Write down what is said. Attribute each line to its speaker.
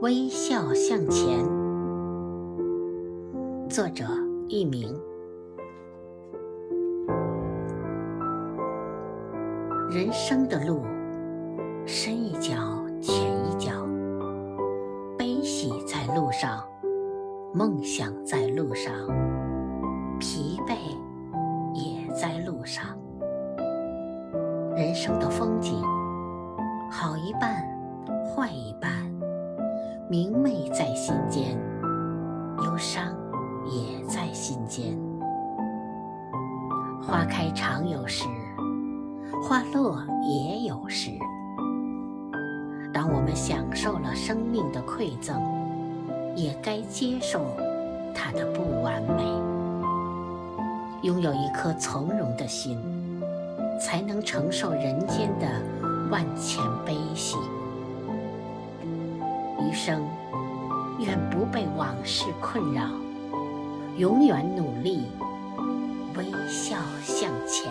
Speaker 1: 微笑向前。作者：佚名。人生的路，深一脚浅一脚，悲喜在路上，梦想在路上，疲惫也在路上。人生的风景，好一半，坏一半，明媚在心间，忧伤也在心间。花开常有时，花落也有时。当我们享受了生命的馈赠，也该接受它的不完美。拥有一颗从容的心。才能承受人间的万千。余生，愿不被往事困扰，永远努力，微笑向前。